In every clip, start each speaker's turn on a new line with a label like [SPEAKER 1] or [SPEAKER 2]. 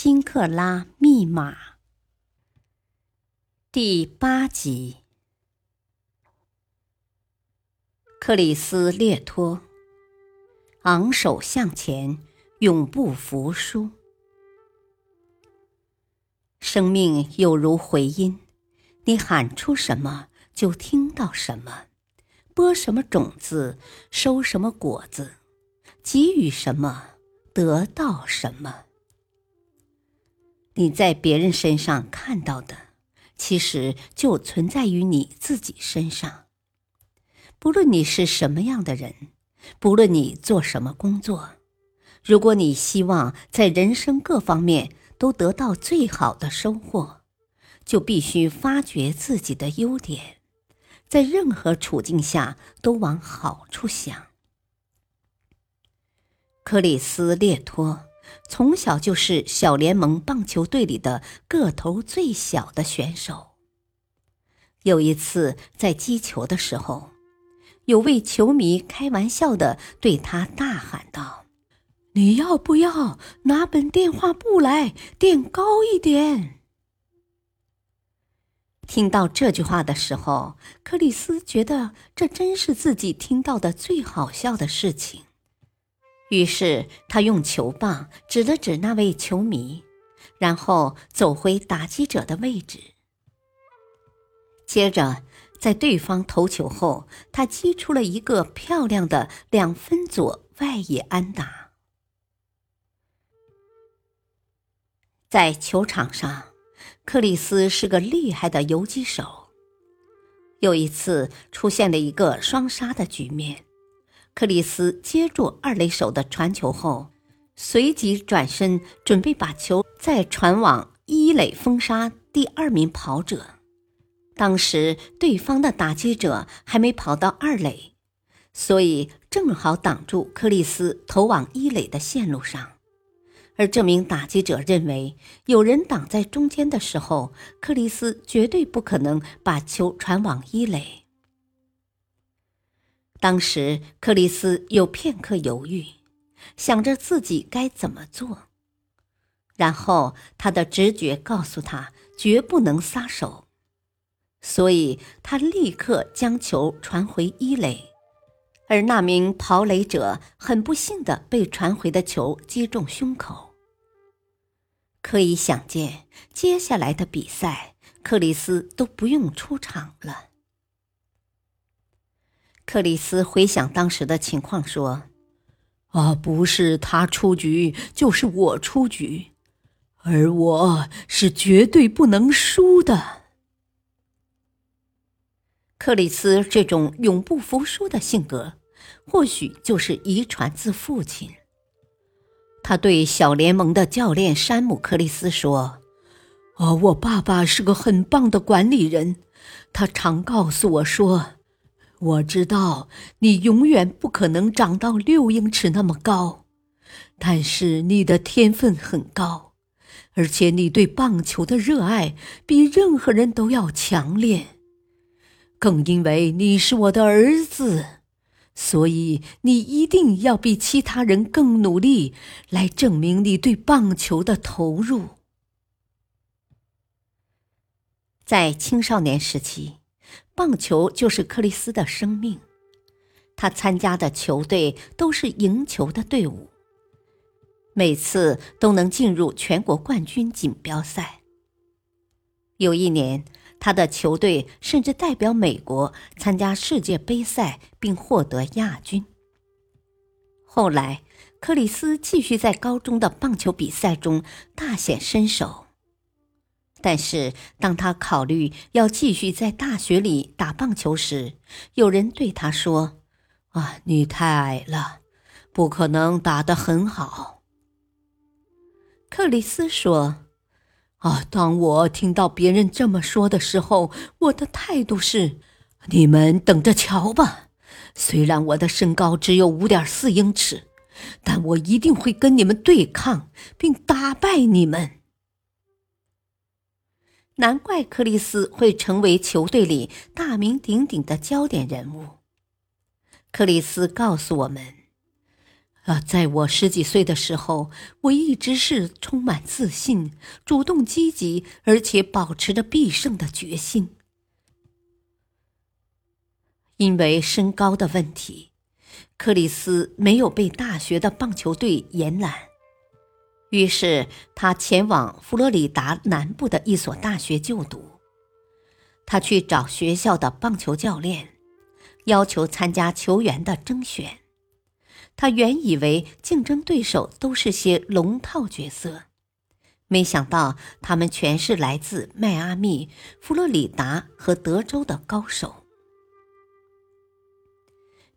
[SPEAKER 1] 金克拉密码。第八集，克里斯列托，昂首向前，永不服输。生命有如回音，你喊出什么，就听到什么；播什么种子，收什么果子；给予什么。得到什么？你在别人身上看到的，其实就存在于你自己身上。不论你是什么样的人，不论你做什么工作，如果你希望在人生各方面都得到最好的收获，就必须发掘自己的优点，在任何处境下都往好处想。克里斯列托从小就是小联盟棒球队里的个头最小的选手。有一次在击球的时候，有位球迷开玩笑的对他大喊道：“你要不要拿本电话簿来垫高一点？”听到这句话的时候，克里斯觉得这真是自己听到的最好笑的事情。于是他用球棒指了指那位球迷，然后走回打击者的位置。接着，在对方投球后，他击出了一个漂亮的两分左外野安打。在球场上，克里斯是个厉害的游击手。有一次，出现了一个双杀的局面。克里斯接住二垒手的传球后，随即转身准备把球再传往一垒封杀第二名跑者。当时对方的打击者还没跑到二垒，所以正好挡住克里斯投往一垒的线路上。而这名打击者认为，有人挡在中间的时候，克里斯绝对不可能把球传往一垒。当时，克里斯有片刻犹豫，想着自己该怎么做。然后，他的直觉告诉他绝不能撒手，所以他立刻将球传回一垒。而那名跑垒者很不幸的被传回的球击中胸口。可以想见，接下来的比赛，克里斯都不用出场了。克里斯回想当时的情况，说：“啊，不是他出局，就是我出局，而我是绝对不能输的。”克里斯这种永不服输的性格，或许就是遗传自父亲。他对小联盟的教练山姆·克里斯说：“啊，我爸爸是个很棒的管理人，他常告诉我说。”我知道你永远不可能长到六英尺那么高，但是你的天分很高，而且你对棒球的热爱比任何人都要强烈。更因为你是我的儿子，所以你一定要比其他人更努力，来证明你对棒球的投入。在青少年时期。棒球就是克里斯的生命，他参加的球队都是赢球的队伍，每次都能进入全国冠军锦标赛。有一年，他的球队甚至代表美国参加世界杯赛，并获得亚军。后来，克里斯继续在高中的棒球比赛中大显身手。但是，当他考虑要继续在大学里打棒球时，有人对他说：“啊，你太矮了，不可能打得很好。”克里斯说：“啊，当我听到别人这么说的时候，我的态度是：你们等着瞧吧。虽然我的身高只有五点四英尺，但我一定会跟你们对抗，并打败你们。”难怪克里斯会成为球队里大名鼎鼎的焦点人物。克里斯告诉我们：“啊，在我十几岁的时候，我一直是充满自信、主动积极，而且保持着必胜的决心。因为身高的问题，克里斯没有被大学的棒球队延揽。”于是，他前往佛罗里达南部的一所大学就读。他去找学校的棒球教练，要求参加球员的征选。他原以为竞争对手都是些龙套角色，没想到他们全是来自迈阿密、佛罗里达和德州的高手。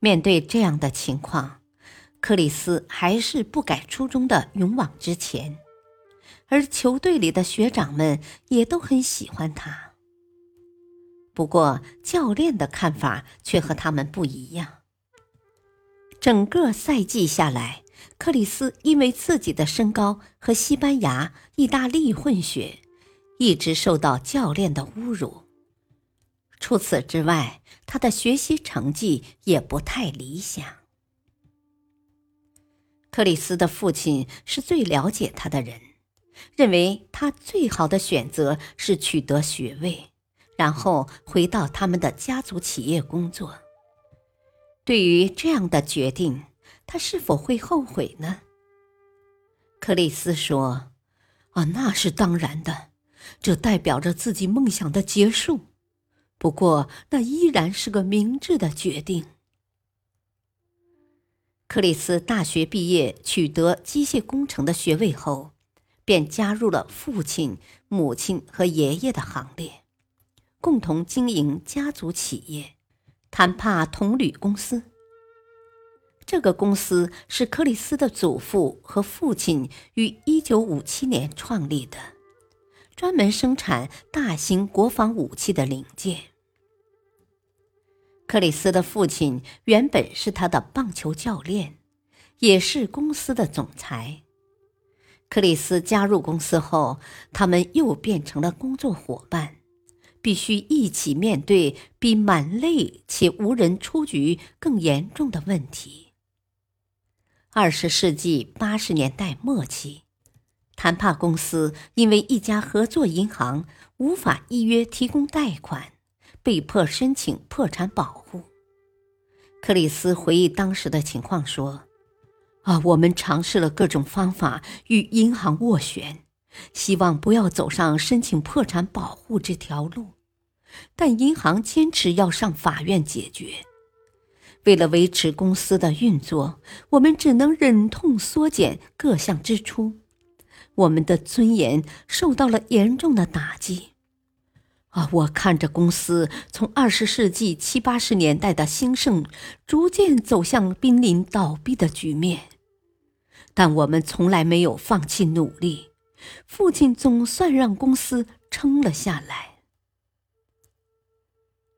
[SPEAKER 1] 面对这样的情况，克里斯还是不改初衷的勇往直前，而球队里的学长们也都很喜欢他。不过，教练的看法却和他们不一样。整个赛季下来，克里斯因为自己的身高和西班牙、意大利混血，一直受到教练的侮辱。除此之外，他的学习成绩也不太理想。克里斯的父亲是最了解他的人，认为他最好的选择是取得学位，然后回到他们的家族企业工作。对于这样的决定，他是否会后悔呢？克里斯说：“啊，那是当然的，这代表着自己梦想的结束。不过，那依然是个明智的决定。”克里斯大学毕业，取得机械工程的学位后，便加入了父亲、母亲和爷爷的行列，共同经营家族企业——坦帕铜铝公司。这个公司是克里斯的祖父和父亲于1957年创立的，专门生产大型国防武器的零件。克里斯的父亲原本是他的棒球教练，也是公司的总裁。克里斯加入公司后，他们又变成了工作伙伴，必须一起面对比满累且无人出局更严重的问题。二十世纪八十年代末期，谈帕公司因为一家合作银行无法依约提供贷款。被迫申请破产保护。克里斯回忆当时的情况说：“啊，我们尝试了各种方法与银行斡旋，希望不要走上申请破产保护这条路，但银行坚持要上法院解决。为了维持公司的运作，我们只能忍痛缩减各项支出，我们的尊严受到了严重的打击。”啊！我看着公司从二十世纪七八十年代的兴盛，逐渐走向濒临倒闭的局面，但我们从来没有放弃努力。父亲总算让公司撑了下来。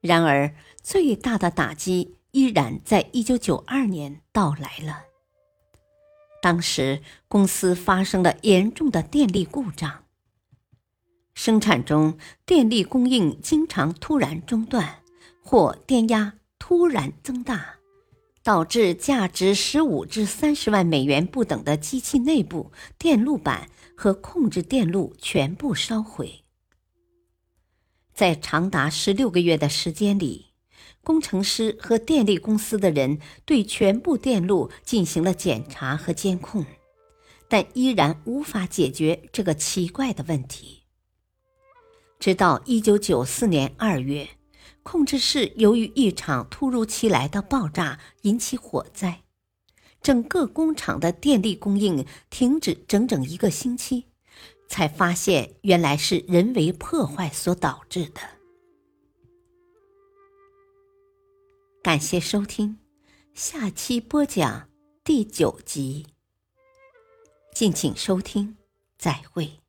[SPEAKER 1] 然而，最大的打击依然在一九九二年到来了。当时，公司发生了严重的电力故障。生产中，电力供应经常突然中断，或电压突然增大，导致价值十五至三十万美元不等的机器内部电路板和控制电路全部烧毁。在长达十六个月的时间里，工程师和电力公司的人对全部电路进行了检查和监控，但依然无法解决这个奇怪的问题。直到一九九四年二月，控制室由于一场突如其来的爆炸引起火灾，整个工厂的电力供应停止整整一个星期，才发现原来是人为破坏所导致的。感谢收听，下期播讲第九集。敬请收听。再会。